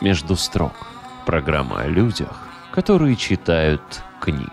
«Между строк» – программа о людях, которые читают книги.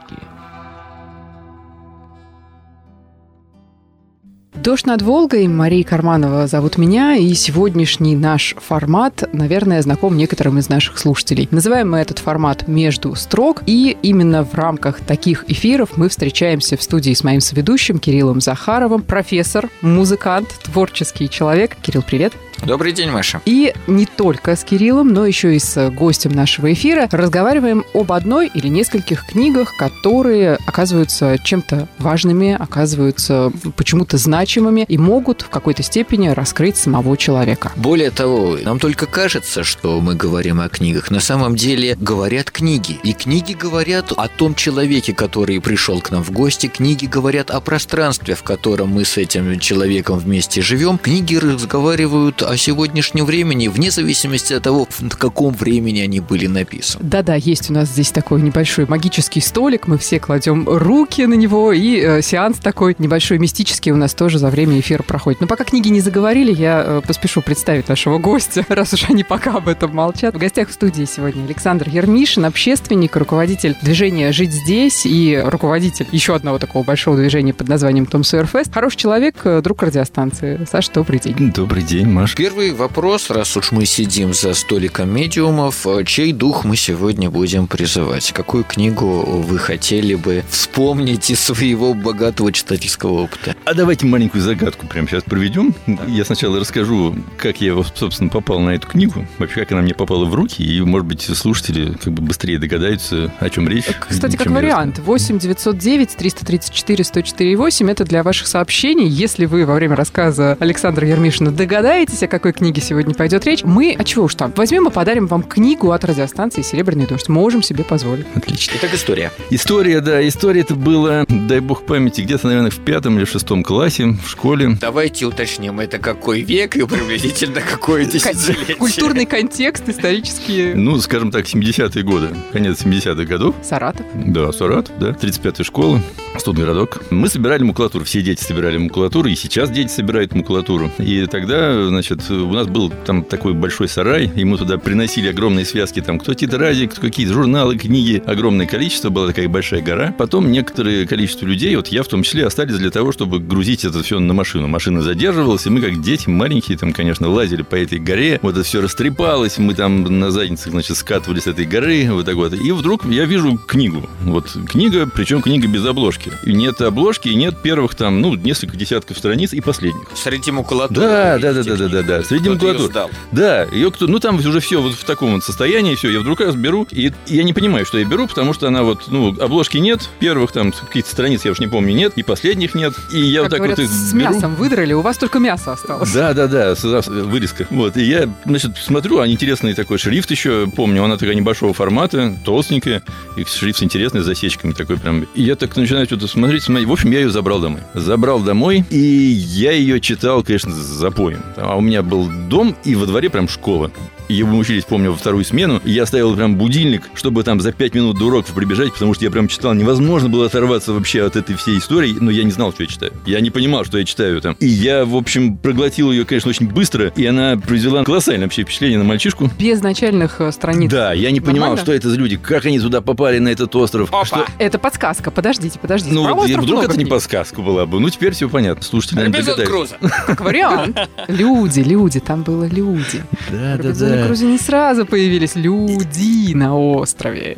«Дождь над Волгой», Мария Карманова зовут меня, и сегодняшний наш формат, наверное, знаком некоторым из наших слушателей. Называем мы этот формат «Между строк», и именно в рамках таких эфиров мы встречаемся в студии с моим соведущим Кириллом Захаровым, профессор, музыкант, творческий человек. Кирилл, привет. Добрый день, Маша. И не только с Кириллом, но еще и с гостем нашего эфира разговариваем об одной или нескольких книгах, которые оказываются чем-то важными, оказываются почему-то значимыми и могут в какой-то степени раскрыть самого человека. Более того, нам только кажется, что мы говорим о книгах. На самом деле говорят книги. И книги говорят о том человеке, который пришел к нам в гости. Книги говорят о пространстве, в котором мы с этим человеком вместе живем. Книги разговаривают о сегодняшнем времени, вне зависимости от того, в каком времени они были написаны. Да-да, есть у нас здесь такой небольшой магический столик, мы все кладем руки на него, и э, сеанс такой небольшой мистический у нас тоже за время эфира проходит. Но пока книги не заговорили, я э, поспешу представить нашего гостя, раз уж они пока об этом молчат. В гостях в студии сегодня Александр Ермишин, общественник, руководитель движения «Жить здесь» и руководитель еще одного такого большого движения под названием «Том Суэрфест». Хороший человек, э, друг радиостанции. Саша, добрый день. Добрый день, Маш. Первый вопрос, раз уж мы сидим за столиком медиумов, э, чей дух мы сегодня будем призывать? Какую книгу вы хотели бы вспомнить из своего богатого читательского опыта? А давайте маленькую загадку прямо сейчас проведем. Да. Я сначала расскажу, как я, собственно, попал на эту книгу, вообще, как она мне попала в руки, и, может быть, слушатели как бы быстрее догадаются, о чем речь. Кстати, как вариант, 8 909 334 104 8 это для ваших сообщений. Если вы во время рассказа Александра Ермишина догадаетесь, какой книге сегодня пойдет речь. Мы, а чего уж там, возьмем и подарим вам книгу от радиостанции «Серебряный дождь». Можем себе позволить. Отлично. Итак, история. История, да. История это было, дай бог памяти, где-то, наверное, в пятом или шестом классе в школе. Давайте уточним, это какой век и приблизительно какое десятилетие. Культурный контекст, исторические. Ну, скажем так, 70-е годы, конец 70-х годов. Саратов. Да, Саратов, да. 35-я школа, студгородок. Мы собирали макулатуру, все дети собирали макулатуру, и сейчас дети собирают макулатуру. И тогда, значит, у нас был там такой большой сарай, мы туда приносили огромные связки, там кто тетради, какие-то журналы, книги, огромное количество, была такая большая гора. Потом некоторое количество людей, вот я в том числе, остались для того, чтобы грузить это все на машину. Машина задерживалась, и мы как дети маленькие, там, конечно, лазили по этой горе, вот это все растрепалось, мы там на задницах, значит, скатывались с этой горы, вот так вот. И вдруг я вижу книгу. Вот книга, причем книга без обложки. И нет обложки, и нет первых там, ну, несколько десятков страниц и последних. Среди макулатуры. Да, да, да, да, да, да, да. Среди макулатуры. Да, ее кто, ну там уже все вот в таком вот состоянии, все, я вдруг раз беру, и я не понимаю, что я беру, потому что она вот, ну, обложки нет, первых там каких-то страниц я уж не помню нет, и последних нет, и я как вот так говорят, вот их с беру. мясом выдрали, у вас только мясо осталось. Да, да, да, вырезка. Вот, и я, значит, смотрю, а интересный такой шрифт еще, помню, она такая небольшого формата, толстенькая, и шрифт интересный, с засечками такой прям. И я так начинаю что-то смотреть, смотреть. В общем, я ее забрал домой. Забрал домой, и я ее читал, конечно, с запоем. А у меня был дом, и во дворе прям школа. И мы учились, помню, во вторую смену. И я ставил прям будильник, чтобы там за пять минут до уроков прибежать, потому что я прям читал. Невозможно было оторваться вообще от этой всей истории, но я не знал, что я читаю. Я не понимал, что я читаю там. И я, в общем, проглотил ее, конечно, очень быстро, и она произвела колоссальное вообще впечатление на мальчишку. Без начальных э, страниц. Да, я не понимал, Нормально? что это за люди, как они туда попали, на этот остров. Опа! Что... Это подсказка. Подождите, подождите. Ну, вот, вдруг это не подсказка была бы. Ну, теперь все понятно. Слушайте, наверное, догадаются. Крузо. Как вариант. Люди, люди, там было люди. Да, В Крузе не сразу появились люди на острове.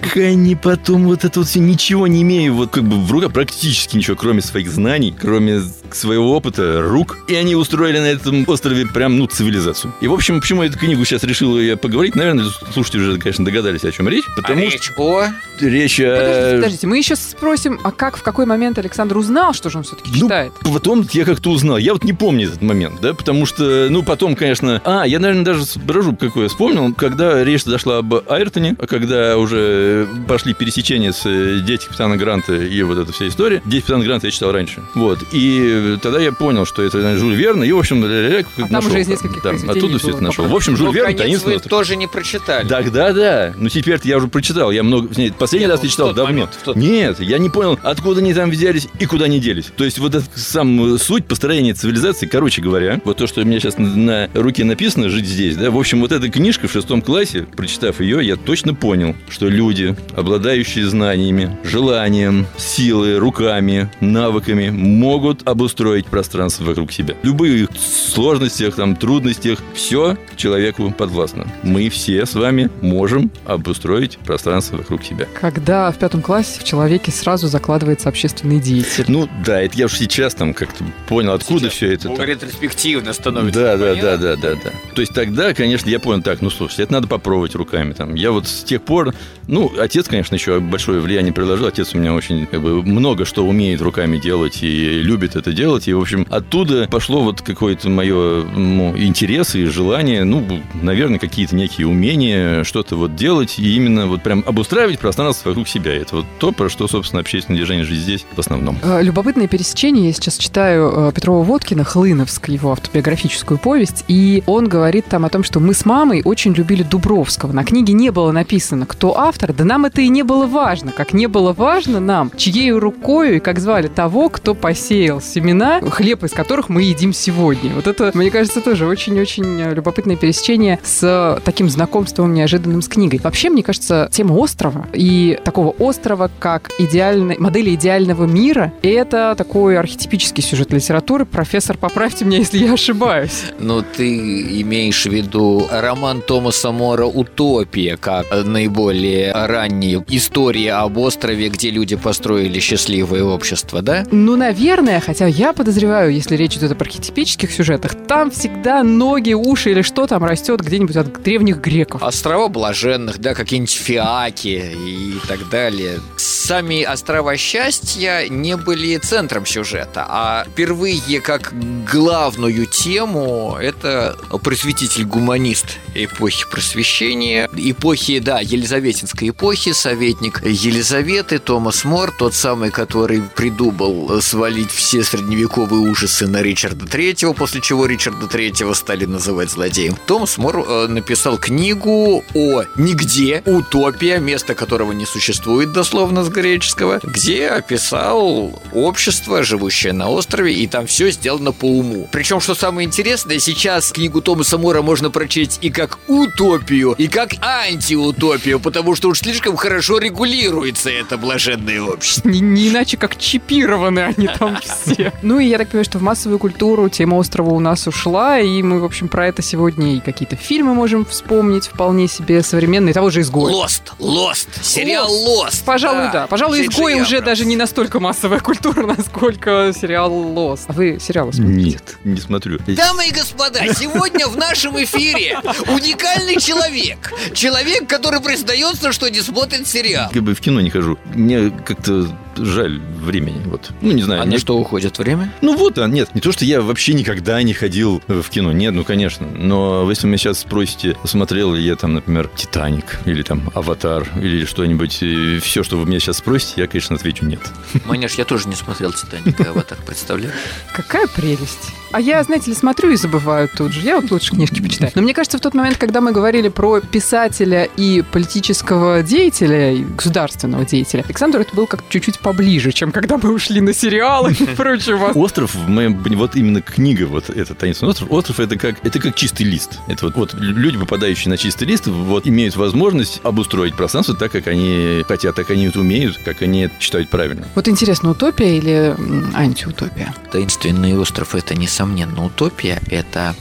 Как они потом вот это вот все, ничего не имея, вот как бы в руках практически ничего, кроме своих знаний, кроме своего опыта, рук. И они устроили на этом острове прям, ну, цивилизацию. И, в общем, почему я эту книгу сейчас решил я поговорить, наверное, слушатели уже, конечно, догадались, о чем речь, А потому речь о... речь о... Подождите, подождите, мы еще спросим, а как, в какой момент Александр узнал, что же он все-таки Ну, читает? Потом я как-то узнал. Я вот не помню этот момент, да, потому что, ну, потом, конечно... А, я, наверное, даже брожу какой я вспомнил, когда речь зашла об Айртоне, а когда уже пошли пересечения с э, «Дети капитана Гранта» и вот эта вся история. «Дети капитана Гранта» я читал раньше. Вот. И тогда я понял, что это наверное, Жюль Верн, и, в общем, А там нашел. уже из нескольких Да, произведений оттуда все это нашел. В общем, Жюль Ну, Верн, таинственный вы тоже не прочитали. Тогда да. Ну теперь я уже прочитал. Я много. нет, Последний Нет, раз ну, я в читал тот давно. момент, в тот- Нет, я не понял, откуда они там взялись и куда они делись. То есть вот сам э, суть построения цивилизации, короче говоря, вот то, что у меня сейчас на руке написано, жить здесь, да. В общем, вот эта книжка в шестом классе, прочитав ее, я точно понял, что люди, обладающие знаниями, желанием, силой, руками, навыками, могут обустроить пространство вокруг себя. Любые сложностях, там, трудностях, все человеку подвластно. Мы все с вами можем обустроить пространство вокруг себя. Когда в пятом классе в человеке сразу закладывается общественный деятель. Ну да, это я уж сейчас там как-то понял, откуда Сейчас все это. ну, там. ретроспективно становится. Да, да, да, да, да, да. То есть тогда, конечно, я понял, так, ну слушайте, это надо попробовать руками. Там. Я вот с тех пор, ну, отец, конечно, еще большое влияние приложил. Отец у меня очень как бы, много что умеет руками делать и любит это делать. И, в общем, оттуда пошло вот какое-то мое ну, интерес и желание, ну, наверное, какие-то некие умения что-то вот делать и именно вот прям обустраивать пространство вокруг себя. Это вот то, про что, собственно, общественное движение «Жизнь здесь» в основном. Э, Любопытное пересечение. Я сейчас читаю э, Петрова Водкина, Хлыновск, его автобиографическую повесть, и он говорит там о том, что мы с мамой очень любили Дубровского. На книге не было написано, кто автор, да нам это и не было важно. Как не было важно нам, чьей рукой и как звали того, кто посеял семена, хлеб из которых мы едим сегодня. Вот это, мне кажется, тоже очень-очень любопытное пересечение с таким знакомством неожиданным с книгой. Вообще, мне кажется, тема острова и такого острова, как идеальной, модели идеального мира, это такой архетипический сюжет литературы. Профессор, поправьте меня, если я ошибаюсь. Но ты имеешь в виду роман Томаса Мора «Утопия» как наиболее ранние истории об острове, где люди построили счастливое общество, да? Ну, наверное, хотя я подозреваю, если речь идет об архетипических сюжетах, там всегда ноги, уши или что там растет где-нибудь от древних греков. Острова блаженных, да, какие-нибудь Фиаки и так далее. Сами острова счастья не были центром сюжета, а впервые как главную тему это просветитель-гуманист эпохи просвещения, эпохи, да, Елизаветинской эпохи, советник Елизаветы, Томас Мор, тот самый, который придумал свалить все средневековые ужасы на Ричарда Третьего, после чего Ричарда Третьего стали называть злодеем. Томас Мор э, написал книгу о нигде, утопия, место которого не существует дословно с греческого, где описал общество, живущее на острове, и там все сделано по уму. Причем, что самое интересное, сейчас книгу Томаса Мора можно прочесть и как утопию, и как антиутопию, потому что уж слишком хорошо регулируется это блаженное общество. Не, не иначе, как чипированы они там все. Ну и я так понимаю, что в массовую культуру тема острова у нас ушла, и мы, в общем, про это сегодня и какие-то фильмы можем вспомнить вполне себе современные, того же «Изгой». Лост, Лост, сериал Лост. Пожалуй, да. Пожалуй, «Изгой» уже даже не настолько массовая культура, насколько сериал «Лост». А вы сериалы смотрите? Нет, не смотрю. Дамы и господа, сегодня в нашем эфире уникальный человек. Человек, который признается, что не смотрит сериал. Как бы в кино не хожу. Мне как-то жаль времени. Вот. Ну, не знаю. А мне- на что уходит время? Ну вот, а нет, не то, что я вообще никогда не ходил в кино. Нет, ну конечно. Но если вы меня сейчас спросите, смотрел ли я там, например, Титаник или там Аватар или что-нибудь, все, что вы меня сейчас спросите, я, конечно, отвечу нет. Маняш, я тоже не смотрел «Титаник» и «Аватар», представляешь? Какая прелесть. А я, знаете ли, смотрю и забываю тут же. Я вот лучше книжки почитаю. Но мне кажется, в тот момент, когда мы говорили про писателя и политического деятеля, государственного деятеля, Александр это был как чуть-чуть поближе, чем когда мы ушли на сериалы и прочего. Остров, в моем, пони- вот именно книга, вот этот таинственный остров, остров это как, это как чистый лист. Это вот, вот люди, попадающие на чистый лист, вот имеют возможность обустроить пространство так, как они хотят, так они это умеют, как они это считают правильно. Вот интересно, утопия или антиутопия? «Таинственный остров» — это, несомненно, утопия. Это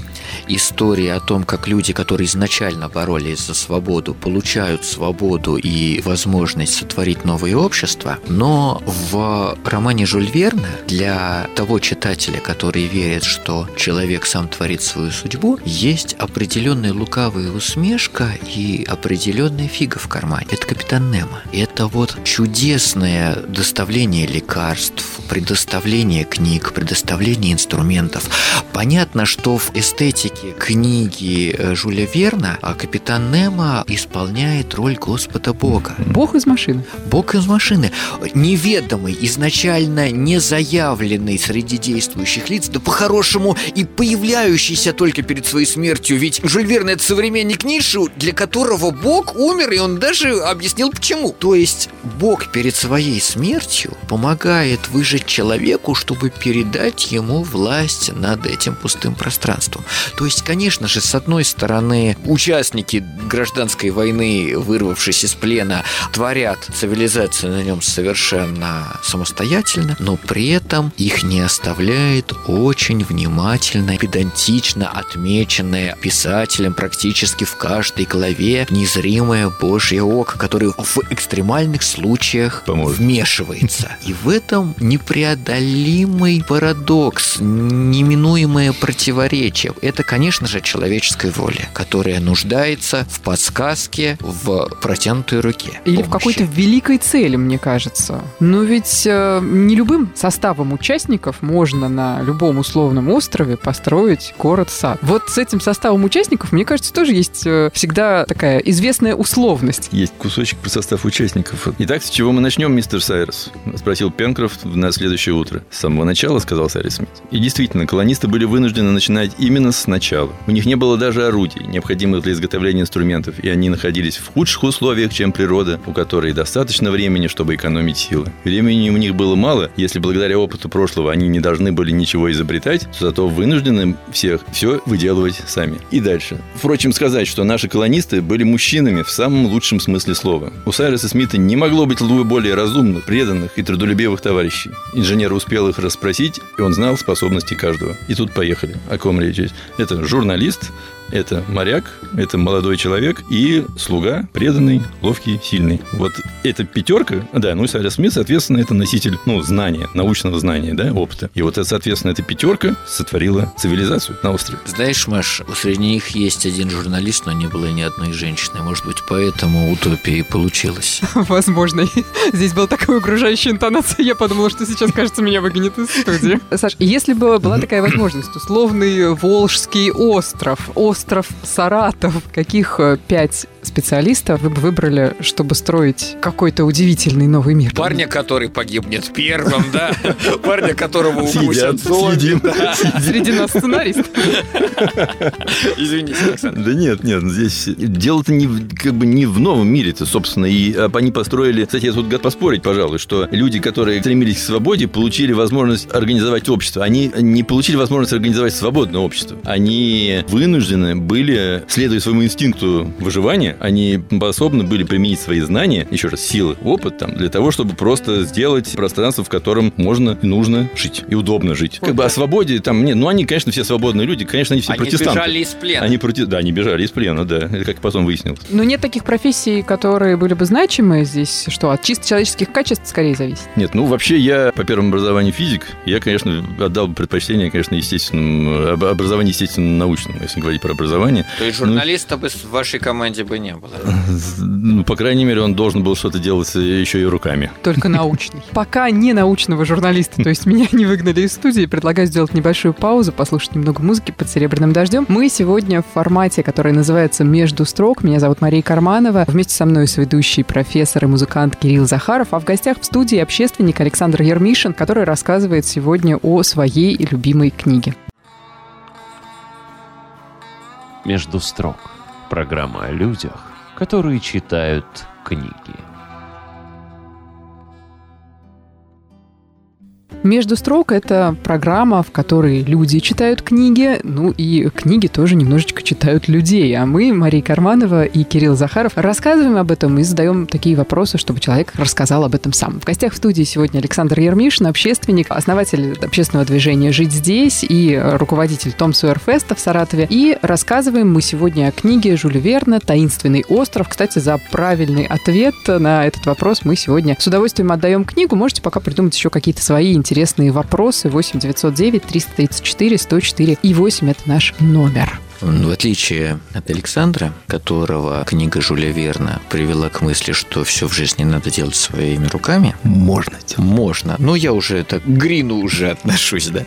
история о том, как люди, которые изначально боролись за свободу, получают свободу и возможность сотворить новое общество. Но в романе Жюль Верна для того читателя, который верит, что человек сам творит свою судьбу, есть определенная лукавая усмешка и определенная фига в кармане. Это капитан Немо. Это вот чудесное доставление лекарств, предоставление книг, предоставление инструментов. Понятно, что в эстетике книги э, Жюля Верна а капитан Немо исполняет роль Господа Бога. Бог из машины. Бог из машины. Неведомый, изначально не заявленный среди действующих лиц, да по-хорошему и появляющийся только перед своей смертью. Ведь Жюль Верн это современник Ницше, для которого Бог умер, и он даже объяснил почему. То есть Бог перед своей смертью помогает выжить человеку, чтобы передать ему власть над этим пустым пространством. То есть, конечно же, с одной стороны, участники гражданской войны, вырвавшись из плена, творят цивилизацию на нем совершенно самостоятельно, но при этом их не оставляет очень внимательно, педантично отмеченное писателем практически в каждой главе незримое Божье око, которое в экстремальных случаях Поможет. вмешивается. И в этом непреодолимый парадокс, неминуемое противоречие. Это, конечно же, человеческая воля, которая нуждается в подсказке, в протянутой руке. Или в помощи. какой-то великой цели, мне кажется. Но ведь э, не любым составом участников можно на любом условном острове построить город-сад. Вот с этим составом участников, мне кажется, тоже есть э, всегда такая известная условность. Есть кусочек про состав участников. Итак, с чего мы начнем, мистер Сайрес? Спросил Пенкрофт на следующее утро. С самого начала, сказал Сайрес Смит. И действительно, колонисты были вынуждены начинать именно с начала. У них не было даже орудий, необходимых для изготовления инструментов, и они находились в худших условиях, чем природа, у которой достаточно времени, чтобы экономить силы. Времени у них было мало, если благодаря опыту прошлого они не должны были ничего изобретать, то зато вынуждены всех все выделывать сами. И дальше. Впрочем, сказать, что наши колонисты были мужчинами в самом лучшем смысле слова. У Сайреса Смита не могло быть более разумных, преданных и трудолюбивых товарищей. Инженер успел их расспросить, и он знал способности каждого. И тут поехали. О ком речь? Это журналист, это моряк, это молодой человек и слуга, преданный, ловкий, сильный. Вот эта пятерка, да, ну и Сайрес Смит, соответственно, это носитель, ну, знания, научного знания, да, опыта. И вот, это, соответственно, эта пятерка сотворила цивилизацию на острове. Знаешь, Маш, среди них есть один журналист, но не было ни одной женщины. Может быть, поэтому утопия и получилась. Возможно. Здесь была такая угрожающая интонация, я подумала, что сейчас, кажется, меня выгонят из студии. Саш, если бы была такая возможность, условный Волжский остров, остров Саратов, каких э, пять специалистов вы бы выбрали, чтобы строить какой-то удивительный новый мир? Парня, который погибнет первым, да? Парня, которого укусят зомби. Среди нас сценарист. Извините, Александр. Да нет, нет, здесь дело-то не, как бы не в новом мире-то, собственно. И а, они построили... Кстати, я тут готов поспорить, пожалуй, что люди, которые стремились к свободе, получили возможность организовать общество. Они не получили возможность организовать свободное общество. Они вынуждены были, следуя своему инстинкту выживания, они способны были применить свои знания, еще раз, силы, опыт там, для того, чтобы просто сделать пространство, в котором можно и нужно жить. И удобно жить. Как бы о свободе там нет. Ну, они, конечно, все свободные люди, конечно, они все Они протестанты. бежали из плена. Они против... Да, они бежали из плена, да. Это как потом выяснилось. Но нет таких профессий, которые были бы значимы здесь, что от чисто человеческих качеств скорее зависит. Нет, ну вообще я по первому образованию физик, я, конечно, отдал бы предпочтение, конечно, естественному, об- образованию естественно-научному, если говорить про образование. То есть журналиста бы в вашей команде бы не было. Ну, по крайней мере, он должен был что-то делать еще и руками. Только научный. Пока не научного журналиста, то есть меня не выгнали из студии, предлагаю сделать небольшую паузу, послушать немного музыки под серебряным дождем. Мы сегодня в формате, который называется «Между строк». Меня зовут Мария Карманова. Вместе со мной соведущий профессор и музыкант Кирилл Захаров, а в гостях в студии общественник Александр Ермишин, который рассказывает сегодня о своей любимой книге. «Между строк» – программа о людях, которые читают книги. «Между строк» — это программа, в которой люди читают книги, ну и книги тоже немножечко читают людей. А мы, Мария Карманова и Кирилл Захаров, рассказываем об этом и задаем такие вопросы, чтобы человек рассказал об этом сам. В гостях в студии сегодня Александр Ермишин, общественник, основатель общественного движения «Жить здесь» и руководитель Том Сойер Феста в Саратове. И рассказываем мы сегодня о книге Жюля Верна «Таинственный остров». Кстати, за правильный ответ на этот вопрос мы сегодня с удовольствием отдаем книгу. Можете пока придумать еще какие-то свои интересные вопросы. 8 909 334 104 и 8 – это наш номер. В отличие от Александра, которого книга Жюля Верна привела к мысли, что все в жизни надо делать своими руками, Можно. Можно. Но я уже так к Грину уже отношусь, да.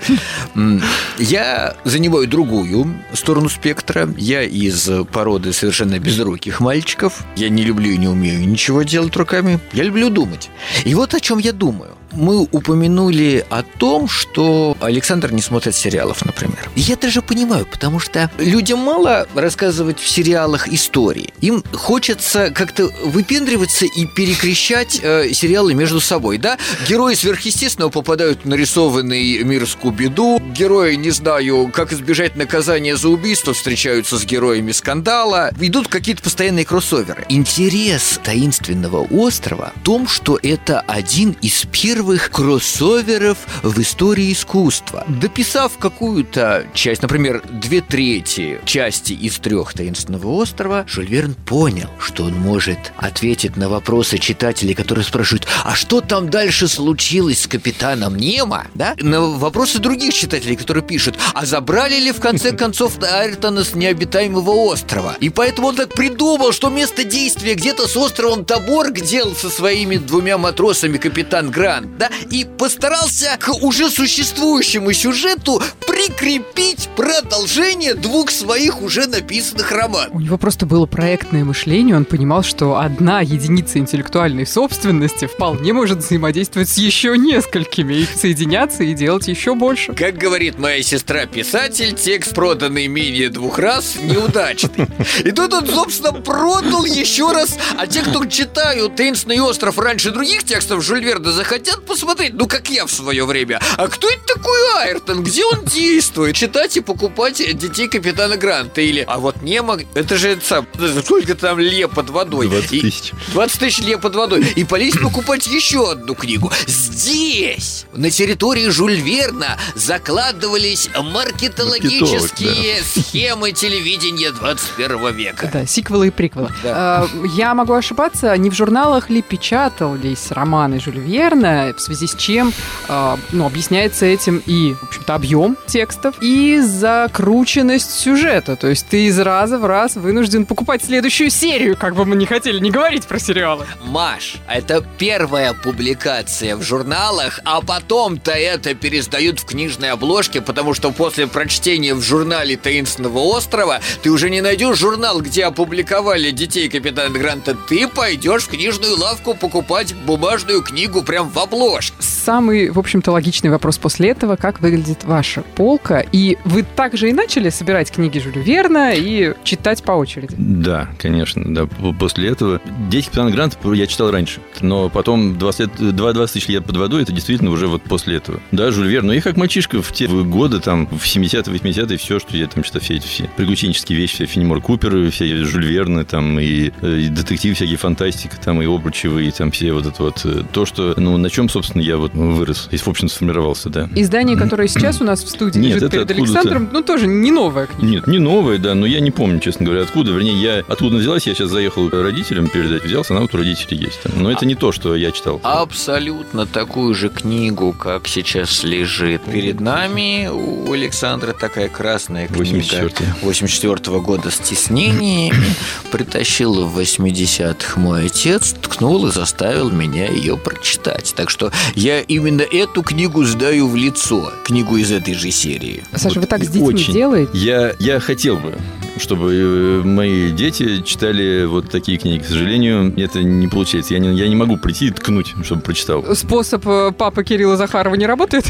Я занимаю другую сторону спектра. Я из породы совершенно безруких мальчиков. Я не люблю и не умею ничего делать руками. Я люблю думать. И вот о чем я думаю. Мы упомянули о том, что Александр не смотрит сериалов, например. Я даже понимаю, потому что людям мало рассказывать в сериалах истории. Им хочется как-то выпендриваться и перекрещать э, сериалы между собой, да? Герои сверхъестественного попадают в нарисованный мир Скуби-Ду, герои, не знаю, как избежать наказания за убийство, встречаются с героями скандала, идут какие-то постоянные кроссоверы. Интерес таинственного острова в том, что это один из первых кроссоверов в истории искусства. Дописав какую-то часть, например, две трети части из трех таинственного острова, Жюль Верн понял, что он может ответить на вопросы читателей, которые спрашивают, а что там дальше случилось с капитаном Немо, да? На вопросы других читателей, которые пишут, а забрали ли в конце концов Айртона с необитаемого острова? И поэтому он так придумал, что место действия где-то с островом Табор, где со своими двумя матросами капитан Грант, да, и постарался к уже существующему сюжету прикрепить продолжение двух своих уже написанных романов. У него просто было проектное мышление, он понимал, что одна единица интеллектуальной собственности вполне может взаимодействовать с еще несколькими, и соединяться и делать еще больше. Как говорит моя сестра-писатель, текст, проданный менее двух раз, неудачный. И тут он, собственно, продал еще раз, а те, кто читают «Таинственный остров» раньше других текстов Жюль Верна, захотят посмотреть, ну, как я в свое время. А кто это такой Айртон? Где он действует? Читать и покупать детей капитана Гранта. Или, а вот Немо, это же это сам, сколько там ле под водой. 20 тысяч. 20 тысяч ле под водой. И полезть покупать еще одну книгу. Здесь, на территории Жюль Верна, закладывались маркетологические схемы телевидения 21 века. Да, сиквелы и приквелы. Да. А, Я могу ошибаться, не в журналах ли печатались романы Жюль Верна, в связи с чем а, ну, объясняется этим и, в общем-то, объем текстов, и закрученность сюжета. То есть ты из раза в раз вынужден покупать следующую серию, как бы мы не хотели не говорить про сериалы. Маш, это первая публикация в журналах, а потом-то это пересдают в книжной обложке, потому что после прочтения в журнале Таинственного острова ты уже не найдешь журнал, где опубликовали детей капитана Гранта. Ты пойдешь в книжную лавку покупать бумажную книгу прям в обложке. Самый, в общем-то, логичный вопрос после этого, как выглядит ваша полка. И вы также и начали собирать книги Жюля Верна и читать по очереди. Да, конечно, да. После этого 10 капитан Грант я читал раньше, но потом 20, лет, 2-20 тысяч лет под водой, это действительно уже вот после этого. Да, Жюль Верн, ну и как мальчишка в те годы, там, в 70-е, 80-е, все, что я там читал, все эти все приключенческие вещи, все Фенимор Купер, все Жюль Верны, там, и, э, и детективы всякие, фантастика, там, и обручевые, там, все вот это вот, э, то, что, ну, на чем, собственно, я вот вырос, и, в общем, сформировался, да. Издание, которое сейчас у нас в студии Нет, лежит это перед откуда-то. Александром, ну тоже не новая книга. Нет, не новая, да, но я не помню, честно говоря, откуда. Вернее, я откуда взялась, я сейчас заехал родителям передать, взялся, она вот у родителей есть. Но это не то, что я читал. Абсолютно такую же книгу, как сейчас лежит перед нами. У Александра такая красная книга 84-й. 84 года с тиснениями. Притащил в 80-х мой отец, ткнул и заставил меня ее прочитать. Так что я именно эту книгу сдаю в лицо. Книгу из этой же серии. Саша, Вот вы так с детьми очень. делаете? Я, я хотел бы, чтобы э, мои дети читали вот такие книги. К сожалению, это не получается. Я не, я не могу прийти и ткнуть, чтобы прочитал. Способ э, папы Кирилла Захарова не работает?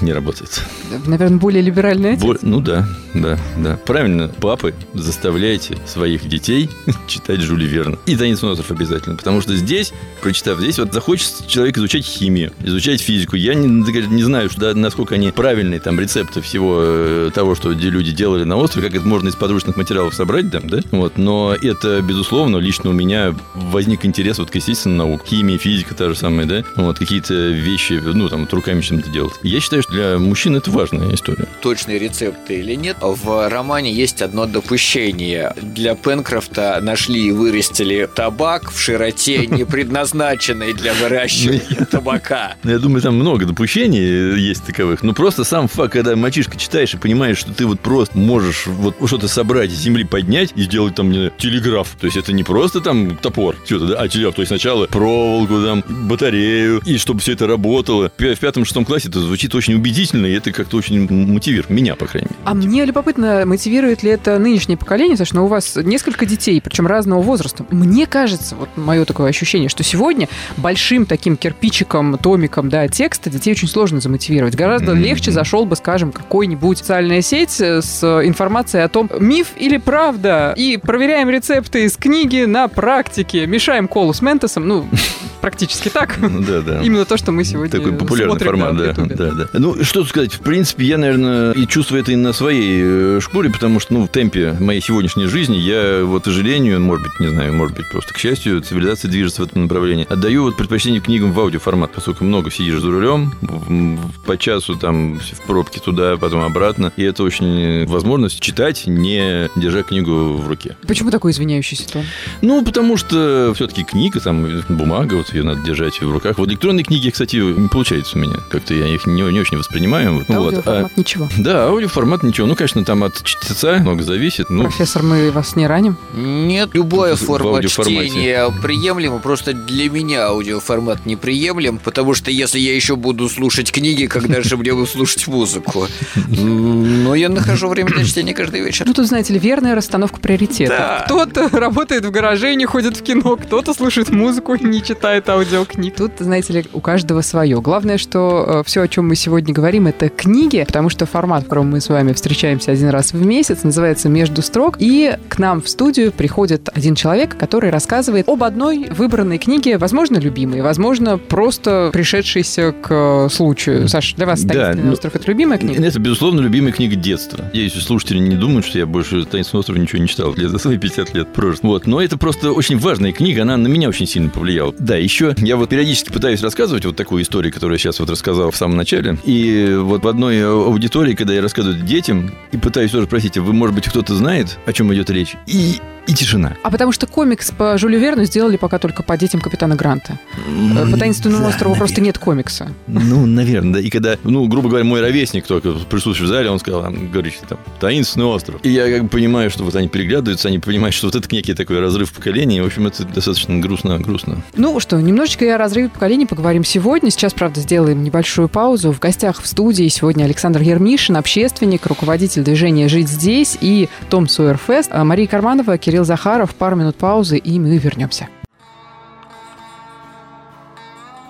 Не работает. Наверное, более либеральный отец. Бо- Ну да, да, да. Правильно, папы, заставляйте своих детей читать Жюли Верна. И «Таинственный остров» обязательно. Потому что здесь, прочитав здесь, вот захочется человек изучать химию, изучать физику. Я не, не знаю, что, да, насколько они правильные там рецепты всего э, того, что люди делали на острове, как это можно из подручных материалов собрать там, да? Вот. Но это, безусловно, лично у меня возник интерес вот к естественным наукам. Химия, физика та же самая, да? Вот какие-то вещи, ну, там, вот руками чем-то делать. Я считаю, что для мужчин это важная история. точные рецепты или нет. В романе есть одно допущение. Для Пенкрофта нашли и вырастили табак в широте, не предназначенной для выращивания табака. Я думаю, там много допущений есть таковых. Но просто сам факт, когда мальчишка читаешь и понимаешь, что ты вот просто можешь вот что-то собрать из земли поднять и сделать там не телеграф. То есть это не просто там топор, что-то, да, а телеграф. То есть сначала проволоку, там, батарею, и чтобы все это работало. В пятом-шестом классе это звучит звучит очень убедительно, и это как-то очень мотивирует меня, по крайней мере. А мне любопытно, мотивирует ли это нынешнее поколение, Саш, но у вас несколько детей, причем разного возраста. Мне кажется, вот мое такое ощущение, что сегодня большим таким кирпичиком, томиком, да, текста детей очень сложно замотивировать. Гораздо Мгм. легче зашел бы, скажем, какой-нибудь социальная сеть с информацией о том, миф или правда, и проверяем рецепты из книги на практике, мешаем колу с ментосом, ну, практически так. Ну, да, да. Именно то, что мы сегодня Такой популярный формат, да, да, да. Ну, что сказать, в принципе, я, наверное, и чувствую это и на своей э, шкуре, потому что, ну, в темпе моей сегодняшней жизни я, вот, к сожалению, может быть, не знаю, может быть, просто к счастью, цивилизация движется в этом направлении. Отдаю вот предпочтение книгам в аудиоформат, поскольку много сидишь за рулем, в- в- по часу там в пробке туда, потом обратно, и это очень возможность читать, не держа книгу в руке. Почему такой извиняющийся тон? Ну, потому что все-таки книга, там, бумага, вот ее надо держать в руках. Вот электронные книги, кстати, не получается у меня. Как-то я их не, не очень воспринимаю. Вот. Ну, вот. Аудиоформат А, ничего. да, аудиоформат ничего. Ну, конечно, там от чтеца много зависит. Ну, Профессор, мы вас не раним? Нет, любая форма чтения приемлема, просто для меня аудиоформат неприемлем, потому что если я еще буду слушать книги, когда же мне буду слушать музыку? Но я нахожу время для чтения каждый вечер. Ну, тут, знаете ли, верная расстановка приоритетов. Да. Кто-то работает в гараже и не ходит в кино, кто-то слушает музыку и не читает аудиокниг. Тут, знаете ли, у каждого свое. Главное, что все, о чем мы сегодня говорим, это книги, потому что формат, в котором мы с вами встречаемся один раз в месяц, называется «Между строк». И к нам в студию приходит один человек, который рассказывает об одной выбранной книге, возможно, любимой, возможно, просто пришедшейся к случаю. Саш, для вас Да, «Таинственный ну, остров» — это любимая книга? это, безусловно, любимая книга детства. Я, если слушатели не думают, что я больше «Таинственный остров» ничего не читал за свои 50 лет прожит. Вот. Но это просто очень важная книга, она на меня очень сильно повлияла. Да, еще я вот периодически пытаюсь рассказывать вот такую историю, которую я сейчас вот рассказал в самом начале. И вот в одной аудитории, когда я рассказываю детям, и пытаюсь тоже спросить, а вы, может быть, кто-то знает, о чем идет речь? И, и тишина. А потому что комикс по Жюлю Верну сделали пока только по детям Капитана Гранта. Э, По «Таинственному Да, острову» просто наверное. нет комикса. Ну, наверное, да. И когда, ну, грубо говоря, мой ровесник, только присутствующий в зале, он сказал, там, говорит, там, таинственный остров. И я как бы понимаю, что вот они переглядываются, они понимают, что вот это некий такой разрыв поколений. В общем, это достаточно грустно, грустно. Ну что, немножечко о разрыве поколений поговорим сегодня. Сейчас, правда, сделаем небольшую паузу. В гостях в студии сегодня Александр Ермишин, общественник, руководитель движения «Жить здесь» и Том Сойерфест, а Мария Карманова, Кирилл Захаров. Пару минут паузы, и мы вернемся.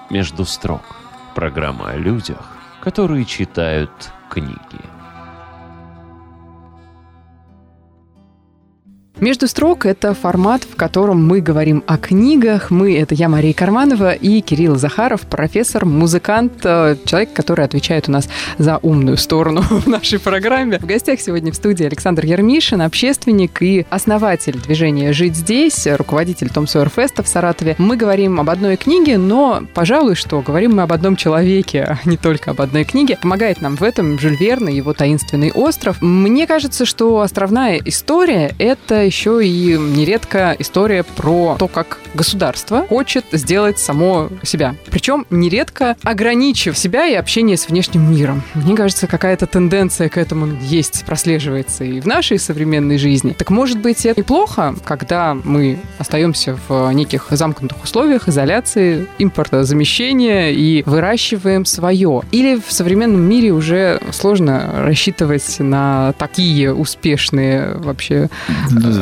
«Между строк» – программа о людях, которые читают книги. «Между строк» — это формат, в котором мы говорим о книгах. Мы — это я, Мария Карманова, и Кирилл Захаров, профессор, музыкант, э, человек, который отвечает у нас за умную сторону в нашей программе. В гостях сегодня в студии Александр Ермишин, общественник и основатель движения «Жить здесь», руководитель Том Сойер Феста в Саратове. Мы говорим об одной книге, но, пожалуй, что говорим мы об одном человеке, а не только об одной книге. Помогает нам в этом Жюль Верн и его «Таинственный остров». Мне кажется, что островная история — это еще и нередко история про то, как государство хочет сделать само себя. Причем нередко ограничив себя и общение с внешним миром. Мне кажется, какая-то тенденция к этому есть, прослеживается и в нашей современной жизни. Так может быть, это и плохо, когда мы остаемся в неких замкнутых условиях, изоляции, импортозамещения и выращиваем свое? Или в современном мире уже сложно рассчитывать на такие успешные вообще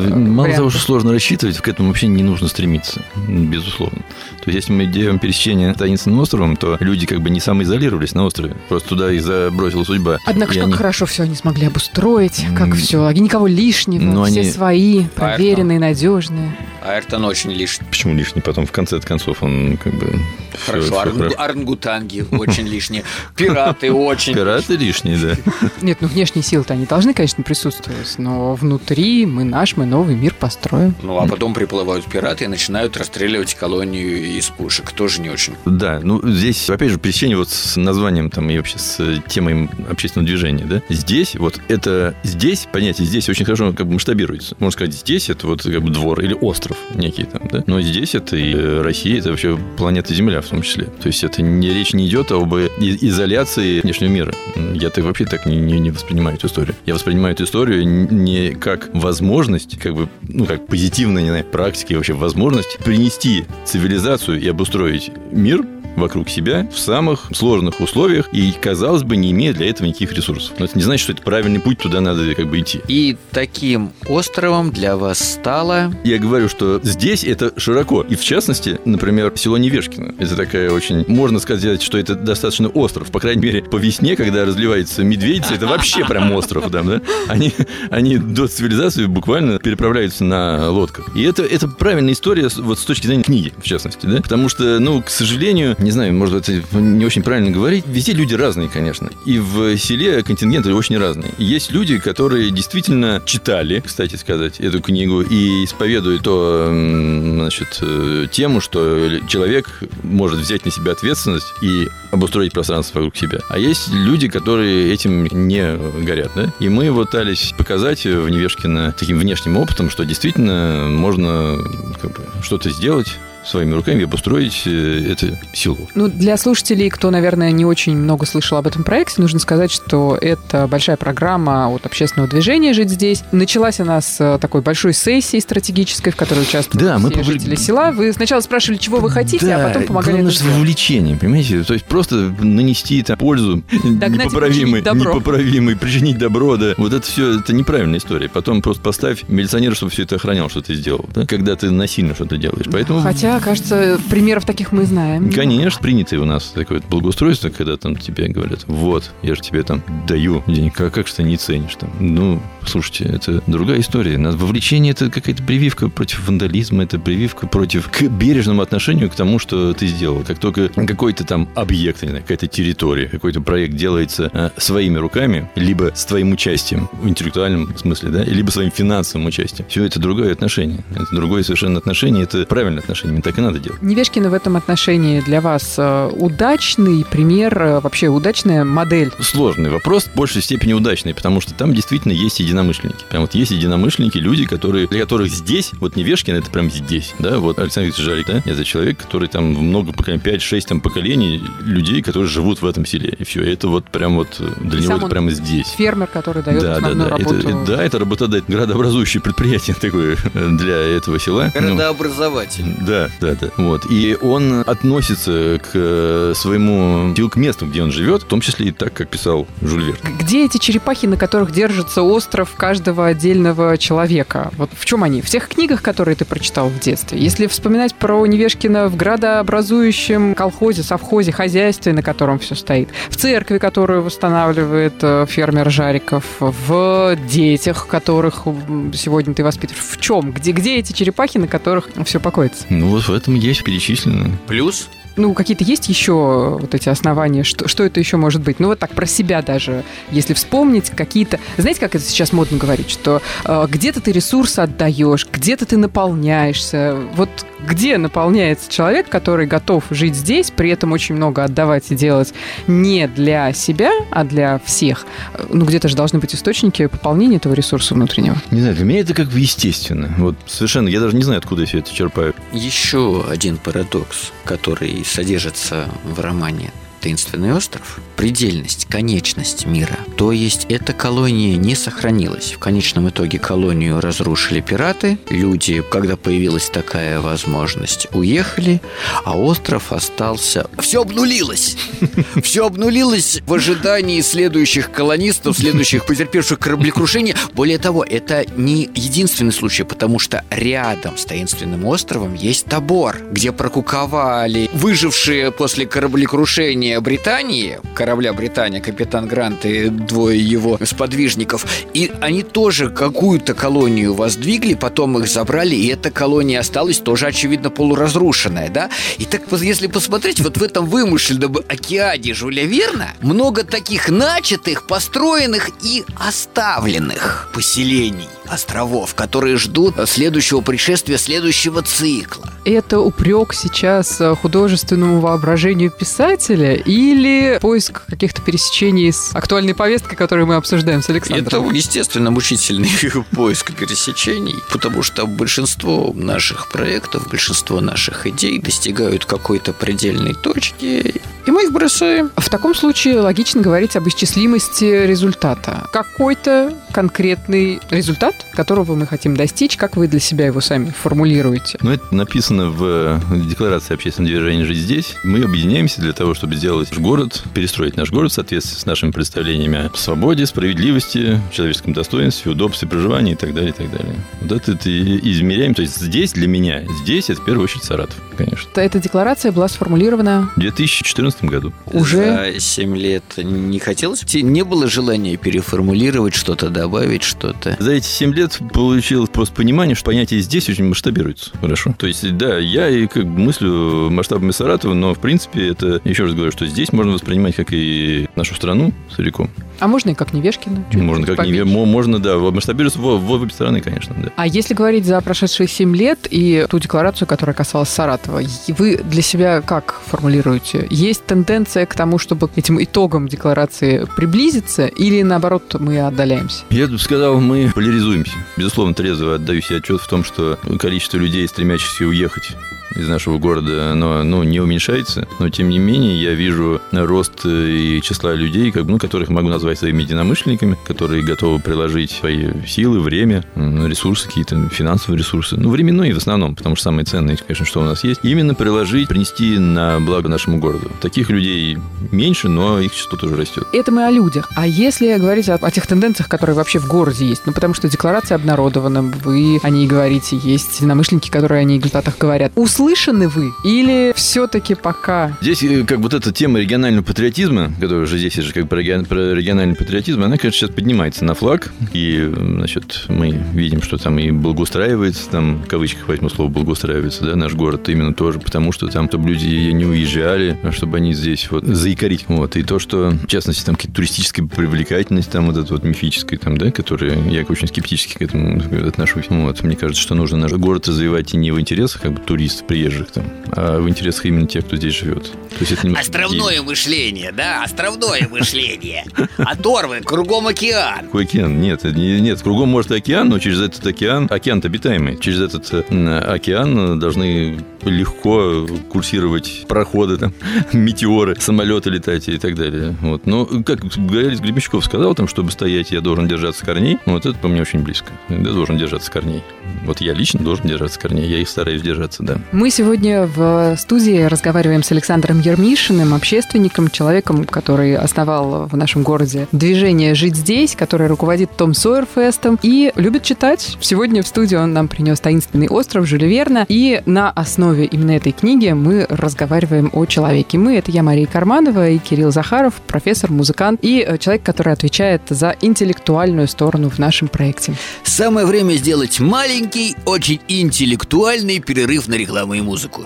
Мало того, что сложно рассчитывать, к этому вообще не нужно стремиться, безусловно. То есть, если мы делаем пересечение таинственным островом, то люди как бы не самоизолировались на острове. Просто туда их забросила судьба. Однако, И как они- хорошо все они смогли обустроить, как все, никого лишнего, Ну, все они- свои, проверенные, надежные. Айртон очень лишний. Почему лишний? Потом в конце концов он как бы... Хорошо, всё орангу- хорошо. орангутанги очень лишние. Пираты очень Пираты лишние, да. Нет, ну внешние силы-то они должны, конечно, присутствовать, но внутри мы наш, мы новый мир построим. Ну, а потом приплывают пираты и начинают расстреливать колонию из пушек. Тоже не очень. Да, ну здесь, опять же, пересечение вот с названием там и вообще с темой общественного движения, да. Здесь, вот это, здесь, понятие здесь очень хорошо как бы масштабируется. Можно сказать, здесь это вот как бы двор или остров некий там, да. Но здесь это и э, Россия, это вообще планета Земля в том числе. То есть это не, речь не идет об изоляции внешнего мира. Я так вообще так не, не, не воспринимаю эту историю. Я воспринимаю эту историю не как возможность, как бы, ну, как позитивная, не знаю, практика, вообще возможность принести цивилизацию и обустроить мир вокруг себя в самых сложных условиях и, казалось бы, не имея для этого никаких ресурсов. Но это не значит, что это правильный путь, туда надо как бы идти. И таким островом для вас стало... Я говорю, что здесь это широко. И в частности, например, село Невешкино. Это такая очень... Можно сказать, что это достаточно остров. По крайней мере, по весне, когда разливается медведица, это вообще прям остров. Да, да? Они, они до цивилизации буквально переправляются на лодках. И это, это правильная история вот с точки зрения книги, в частности. Да? Потому что, ну, к сожалению, не знаю, может это не очень правильно говорить. Везде люди разные, конечно. И в селе контингенты очень разные. есть люди, которые действительно читали, кстати сказать, эту книгу и исповедуют то, значит, э, тему, что человек может взять на себя ответственность и обустроить пространство вокруг себя. А есть люди, которые этим не горят, да? И мы вот пытались показать в Невешкино таким внешним опытом, что действительно можно как бы, что-то сделать своими руками обустроить э, эту силу. Ну, для слушателей, кто, наверное, не очень много слышал об этом проекте, нужно сказать, что это большая программа от общественного движения «Жить здесь». Началась она с э, такой большой сессии стратегической, в которой участвовали да, все мы побли... жители села. Вы сначала спрашивали, чего вы хотите, да, а потом помогали это вовлечение, понимаете? То есть просто нанести там пользу Догнать непоправимой, непоправимой, причинить добро, да. Вот это все, это неправильная история. Потом просто поставь милиционера, чтобы все это охранял, что ты сделал, да? когда ты насильно что-то делаешь. Поэтому... Хотя кажется, примеров таких мы знаем. Конечно, принято у нас такое благоустройство, когда там тебе говорят, вот, я же тебе там даю денег, а как ты не ценишь там? Ну, слушайте, это другая история. Вовлечение – это какая-то прививка против вандализма, это прививка против к бережному отношению к тому, что ты сделал. Как только какой-то там объект, не какая-то территория, какой-то проект делается а, своими руками, либо с твоим участием в интеллектуальном смысле, да, либо своим финансовым участием, все это другое отношение. Это другое совершенно отношение, это правильное отношение так и надо делать. Невешкина в этом отношении для вас э, удачный пример, э, вообще удачная модель? Сложный вопрос, в большей степени удачный, потому что там действительно есть единомышленники. Прям вот есть единомышленники, люди, которые, для которых здесь, вот Невешкин, это прям здесь, да, вот Александр Викторович Жарик, да, это человек, который там много, 5-6 там поколений людей, которые живут в этом селе, и все, это вот прям вот э, для и него это прямо здесь. Фермер, который дает да, да, да. работу. Это, да, это работодатель, градообразующее предприятие такое для этого села. Ну, Градообразователь. Ну, да, да, да. Вот. И он относится к э, своему к месту, где он живет, в том числе и так, как писал Жюль Верн. Где эти черепахи, на которых держится остров каждого отдельного человека? Вот в чем они? В тех книгах, которые ты прочитал в детстве. Если вспоминать про Невешкина в градообразующем колхозе, совхозе, хозяйстве, на котором все стоит, в церкви, которую восстанавливает э, фермер Жариков, в детях, которых сегодня ты воспитываешь. В чем? Где, где эти черепахи, на которых все покоится? Ну в этом есть перечислено. Плюс ну, какие-то есть еще вот эти основания, что, что это еще может быть? Ну, вот так про себя даже, если вспомнить какие-то... Знаете, как это сейчас модно говорить, что э, где-то ты ресурсы отдаешь, где-то ты наполняешься. Вот где наполняется человек, который готов жить здесь, при этом очень много отдавать и делать не для себя, а для всех? Ну, где-то же должны быть источники пополнения этого ресурса внутреннего. Не знаю, для меня это как бы естественно. Вот совершенно, я даже не знаю, откуда я все это черпаю. Еще один парадокс, который содержится в романе таинственный остров, предельность, конечность мира. То есть эта колония не сохранилась. В конечном итоге колонию разрушили пираты, люди, когда появилась такая возможность, уехали, а остров остался... Все обнулилось! Все обнулилось в ожидании следующих колонистов, следующих потерпевших кораблекрушение. Более того, это не единственный случай, потому что рядом с таинственным островом есть Табор, где прокуковали выжившие после кораблекрушения плавания Британии, корабля Британия, капитан Грант и двое его сподвижников, и они тоже какую-то колонию воздвигли, потом их забрали, и эта колония осталась тоже, очевидно, полуразрушенная, да? И так, если посмотреть, вот в этом вымышленном океане Жюля Верна много таких начатых, построенных и оставленных поселений островов, которые ждут следующего пришествия следующего цикла. Это упрек сейчас художественному воображению писателя или поиск каких-то пересечений с актуальной повесткой, которую мы обсуждаем с Александром? Это, естественно, мучительный поиск пересечений, потому что большинство наших проектов, большинство наших идей достигают какой-то предельной точки, и мы их бросаем. В таком случае логично говорить об исчислимости результата. Какой-то конкретный результат, которого мы хотим достичь, как вы для себя его сами формулируете? Ну, это написано в Декларации общественного движения «Жить здесь». Мы объединяемся для того, чтобы сделать наш город, перестроить наш город в соответствии с нашими представлениями о свободе, справедливости, человеческом достоинстве, удобстве проживания и так далее, и так далее. Вот это, это измеряем. То есть здесь для меня, здесь это в первую очередь Саратов, конечно. Эта декларация была сформулирована... В 2014 году. Уже? За 7 лет не хотелось? Не было желания переформулировать что-то, добавить что-то? За эти 7 лет получилось просто понимание, что понятие здесь очень масштабируется. Хорошо. То есть, да, я и как бы мыслю масштабами Саратова, но в принципе это, еще раз говорю, что здесь можно воспринимать как и нашу страну целиком. А можно и как Невешкина? Можно как Невешкина. Можно, да, масштабируется в, в обе стороны, конечно, да. А если говорить за прошедшие 7 лет и ту декларацию, которая касалась Саратова, вы для себя как формулируете? Есть тенденция к тому, чтобы к этим итогам декларации приблизиться или наоборот мы отдаляемся? Я бы сказал, мы поляризуемся. Безусловно, трезво отдаю себе отчет в том, что количество людей, стремящихся уехать из нашего города, оно ну, не уменьшается, но тем не менее я вижу рост и числа людей, как, ну, которых могу назвать своими единомышленниками, которые готовы приложить свои силы, время, ресурсы какие-то, финансовые ресурсы, ну, временные в основном, потому что самые ценные, конечно, что у нас есть, именно приложить, принести на благо нашему городу. Таких людей меньше, но их число тоже растет. Это мы о людях. А если говорить о, о тех тенденциях, которые вообще в городе есть, ну, потому что декларация обнародована, вы о ней говорите, есть единомышленники, которые о ней в результатах говорят. Услышать услышаны вы? Или все-таки пока? Здесь э, как вот эта тема регионального патриотизма, которая уже здесь же как про, про региональный патриотизм, она, конечно, сейчас поднимается на флаг. И, значит, мы видим, что там и благоустраивается, там, в кавычках возьму слово благоустраивается, да, наш город именно тоже, потому что там, чтобы люди не уезжали, чтобы они здесь вот заикарить. Вот. И то, что, в частности, там какие-то туристическая привлекательность, там вот эта вот мифическая, там, да, которая я очень скептически к этому отношусь. Вот. Мне кажется, что нужно наш город развивать и не в интересах как бы туристов, приезжих там, а в интересах именно тех, кто здесь живет. То есть это Островное мышление, да, островное мышление. Оторван, кругом океан. Какой океан? Нет, нет, кругом может океан, но через этот океан, океан обитаемый, через этот э, океан должны легко курсировать пароходы, там, метеоры, самолеты летать и так далее. Вот. Но, как Галерий Гребенщиков сказал, там, чтобы стоять, я должен держаться корней. Вот это по мне очень близко. Я должен держаться корней. Вот я лично должен держаться корней. Я их стараюсь держаться, да. Мы сегодня в студии разговариваем с Александром Ермишиным, общественником, человеком, который основал в нашем городе движение «Жить здесь», который руководит Том Сойер Фестом и любит читать. Сегодня в студию он нам принес «Таинственный остров» Жюля. И на основе именно этой книги мы разговариваем о человеке. Мы — это я, Мария Карманова, и Кирилл Захаров, профессор, музыкант и э, человек, который отвечает за интеллектуальную сторону в нашем проекте. Самое время сделать маленький, очень интеллектуальный перерыв на рекламу и музыку.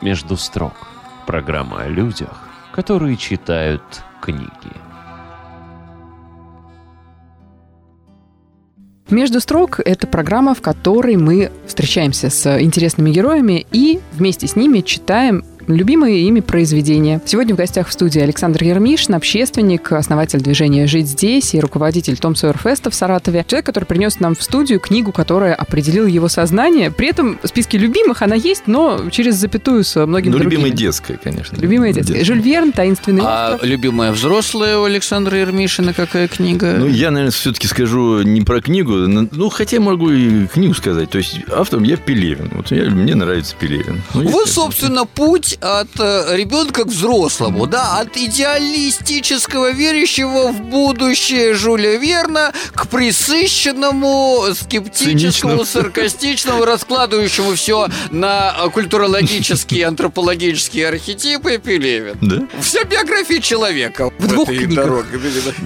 Между строк. Программа о людях, которые читают книги. «Между строк» — это программа, в которой мы встречаемся с интересными героями и вместе с ними читаем любимые ими произведения. Сегодня в гостях в студии Александр Ермишин, общественник, основатель движения «Жить здесь» и руководитель Том Сойер Феста в Саратове. Человек, который принес нам в студию книгу, которая определила его сознание. При этом в списке любимых она есть, но через запятую с многими ну, другими. любимая детская, конечно. Любимая детская. Детская. Жюль Верн, «Таинственный а остров». любимая взрослая у Александра Ермишина какая книга? Ну, я, наверное, все-таки скажу не про книгу, ну, хотя могу и книгу сказать. То есть автором я Пелевин. Вот я, мне нравится Пелевин. Ну, вот, собственно, путь путь от э, ребенка к взрослому, да, от идеалистического верящего в будущее Жюля Верна к присыщенному, скептическому, саркастичному, раскладывающему все на культурологические, антропологические архетипы Пелевин. Да? Вся биография человека в, в двух книгах.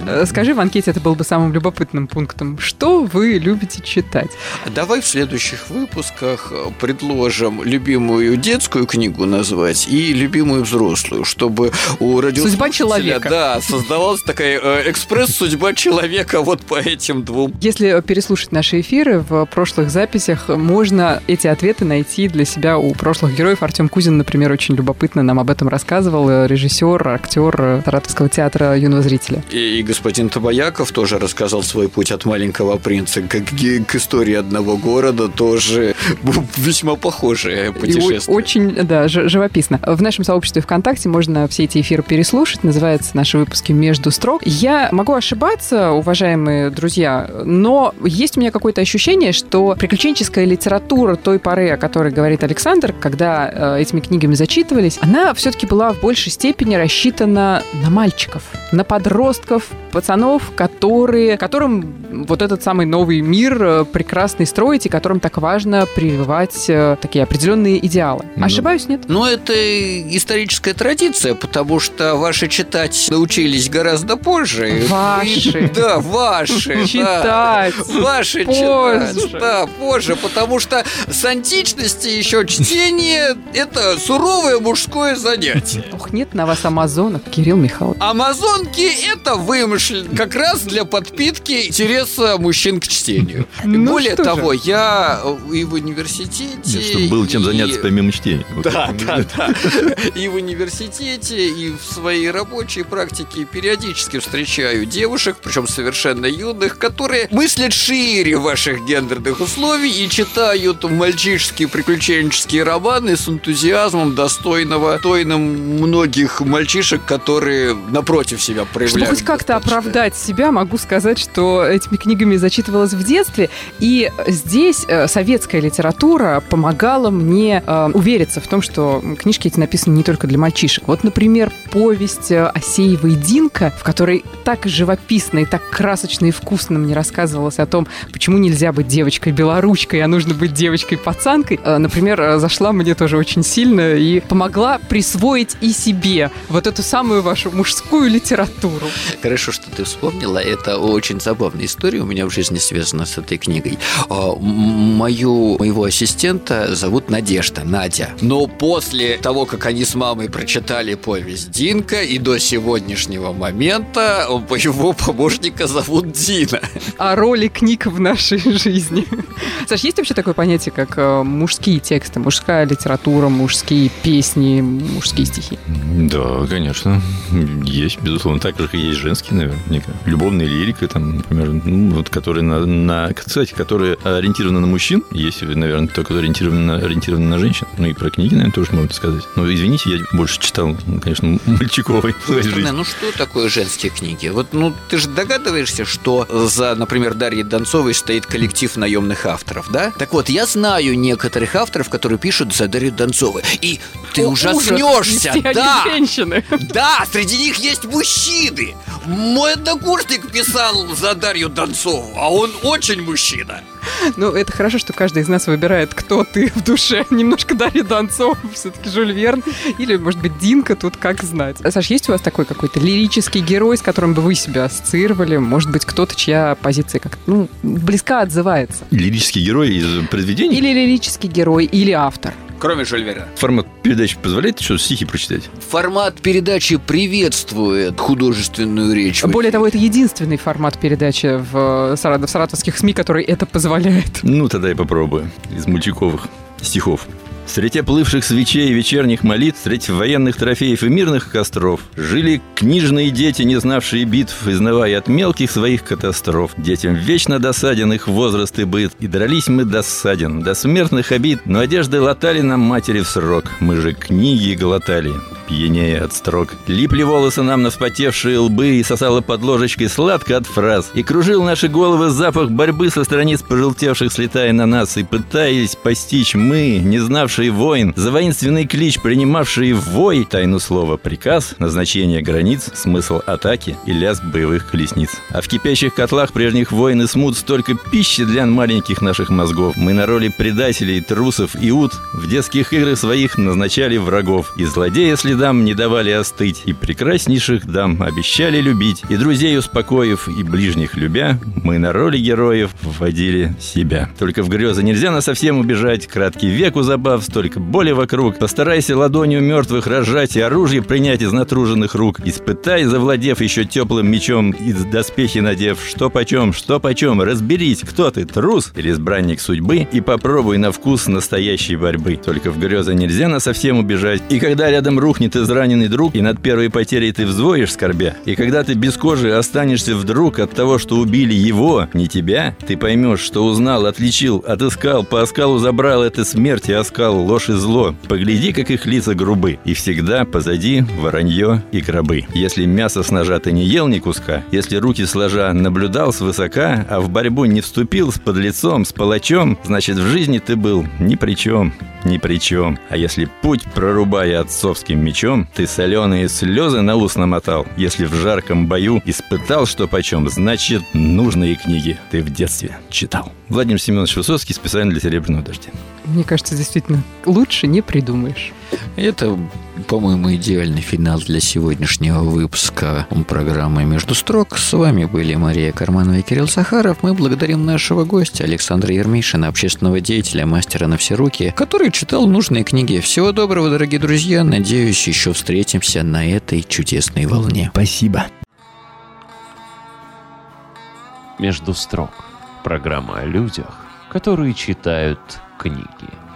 Э, скажи в анкете, это был бы самым любопытным пунктом. Что вы любите читать? Давай в следующих выпусках предложим любимую детскую книгу назвать, сказать, и любимую взрослую, чтобы у радиослушателя... Судьба человека. Да, создавалась такая э, экспресс-судьба человека вот по этим двум. Если переслушать наши эфиры в прошлых записях, можно эти ответы найти для себя у прошлых героев. Артем Кузин, например, очень любопытно нам об этом рассказывал. Режиссер, актер Саратовского театра юного зрителя. И, и господин Табаяков тоже рассказал свой путь от маленького принца к, к- к истории одного города, тоже весьма похожее И путешествие. о- очень, да, ж- живописно. В нашем сообществе ВКонтакте можно все эти эфиры переслушать. Называется наши выпуски «Между строк». Я могу ошибаться, уважаемые друзья, но есть у меня какое-то ощущение, что приключенческая литература той поры, о которой говорит Александр, когда э, этими книгами зачитывались, она все-таки была в большей степени рассчитана на мальчиков, на подростков, пацанов, которые, которым вот этот самый новый мир э, прекрасный строить и которым так важно прививать э, такие определенные идеалы. Ну. Ошибаюсь, нет? Но это историческая традиция, потому что ваши читать научились гораздо позже. Ваши. И- Да, ваши. да. Читать. Ваши Позже. читать. Да, позже, потому что с античности еще чтение – это суровое мужское занятие. Ох, нет на вас Амазонок, Кирилл Михайлович. Амазонки – это вымышлен как раз для подпитки интереса мужчин к чтению. Ну Более же. того, я и в университете... Нет, чтобы было чем и- заняться помимо чтения. Вот Да, это. да, да. И в университете, и в своей рабочей практике периодически встречаю девушек, причем совершенно юных, которые мыслят шире ваших гендерных условий и читают мальчишеские приключенческие романы с энтузиазмом достойного, достойным многих мальчишек, которые напротив себя проявляют. Чтобы хоть как-то оправдать себя, могу сказать, что этими книгами зачитывалась в детстве. И здесь э, советская литература помогала мне э, увериться в том, что книжки эти написаны не только для мальчишек. Вот, например, повесть э, Асеевой «Динка», в которой так живописно и так красочно и вкусно мне рассказывалось о том, почему нельзя быть девочкой-белоручкой, а нужно быть девочкой-пацанкой, э, например, э, зашла мне тоже очень сильно и помогла присвоить и себе вот эту самую вашу мужскую литературу. Хорошо, что ты вспомнила. Это очень забавная история у меня в жизни связана с этой книгой. А, Мою, моего ассистента зовут Надежда, Надя. Но после того, как они с мамой прочитали повесть Динка, и до сегодняшнего момента моего помощника зовут Дина. о роли книг в нашей жизни. Саш, есть вообще такое понятие, как э, мужские тексты, мужская литература, мужские песни, мужские стихи? Да, конечно. Есть, безусловно. Так же, есть женские, наверное. Любовная лирика, там, например, ну, вот, которые на, на- Кстати, которые ориентированы на мужчин. Есть, наверное, то, которые ориентированы на, ориентированы на женщин. Ну и про книги, наверное, тоже можно сказать. Но извините, я больше читал, ну, конечно, мальчиковой жизни. Ну что такое женские книги? Вот, ну, ты же догадываешься, что за, например, Дарьей Донцовой стоит коллектив наемных авторов, да? Так вот, я знаю некоторых авторов, которые пишут за Дарью Донцовой. И ты О, ужаснешься, ужас, да! женщины. Да, среди них есть мужчины. Мой однокурсник писал за Дарью Донцову, а он очень мужчина. Ну, это хорошо, что каждый из нас выбирает, кто ты в душе. Немножко Дарья Донцова, все-таки Жюль Верн. Или, может быть, Динка, тут как знать. Саш, есть у вас такой какой-то лирический герой, с которым бы вы себя ассоциировали? Может быть, кто-то, чья позиция как-то, ну, близко отзывается? Лирический герой из произведений. Или лирический герой, или автор? Кроме Жюль Верна. Формат передачи позволяет что стихи прочитать? Формат передачи приветствует художественную речь. Более того, это единственный формат передачи в, Сарат- в саратовских СМИ, который это позволяет. Ну, тогда я попробую. Из мальчиковых стихов. Среди плывших свечей и вечерних молитв, среди военных трофеев и мирных костров, жили книжные дети, не знавшие битв, изнывая от мелких своих катастроф. Детям вечно досаден их возраст и быт, и дрались мы досаден, до смертных обид, но одежды латали нам матери в срок. Мы же книги глотали, пьянее от строк. Липли волосы нам на вспотевшие лбы и сосало под ложечкой сладко от фраз. И кружил наши головы запах борьбы со страниц пожелтевших, слетая на нас. И пытаясь постичь мы, не знавшие войн, за воинственный клич, принимавшие в вой тайну слова приказ, назначение границ, смысл атаки и лязг боевых колесниц. А в кипящих котлах прежних войн и смут столько пищи для маленьких наших мозгов. Мы на роли предателей, трусов и ут в детских играх своих назначали врагов. И злодея следам не давали остыть, и прекраснейших дам обещали любить. И друзей успокоив, и ближних любя, мы на роли героев вводили себя. Только в грезы нельзя на совсем убежать, краткий век у забав столько боли вокруг. Постарайся ладонью мертвых разжать и оружие принять из натруженных рук. Испытай, завладев еще теплым мечом и доспехи надев, что почем, что почем, разберись, кто ты, трус или избранник судьбы, и попробуй на вкус настоящей борьбы. Только в грезы нельзя на совсем убежать. И когда рядом рухнет израненный друг, и над первой потерей ты взвоишь скорбя, и когда ты без кожи останешься вдруг от того, что убили его, не тебя, ты поймешь, что узнал, отличил, отыскал, по оскалу забрал это смерть и оскал, ложь и зло. Погляди, как их лица грубы, и всегда позади воронье и крабы. Если мясо с ножа ты не ел ни куска, если руки сложа наблюдал свысока, а в борьбу не вступил с подлецом, с палачом, значит в жизни ты был ни при чем, ни при чем. А если путь прорубая отцовским мечом, ты соленые слезы на ус намотал, если в жарком бою испытал, что почем, значит нужные книги ты в детстве читал. Владимир Семенович Высоцкий специально для «Серебряного дождя». Мне кажется, действительно, лучше не придумаешь. Это, по-моему, идеальный финал для сегодняшнего выпуска программы «Между строк». С вами были Мария Карманова и Кирилл Сахаров. Мы благодарим нашего гостя Александра Ермишина, общественного деятеля, мастера на все руки, который читал нужные книги. Всего доброго, дорогие друзья. Надеюсь, еще встретимся на этой чудесной волне. Спасибо. «Между строк» – программа о людях, которые читают книги.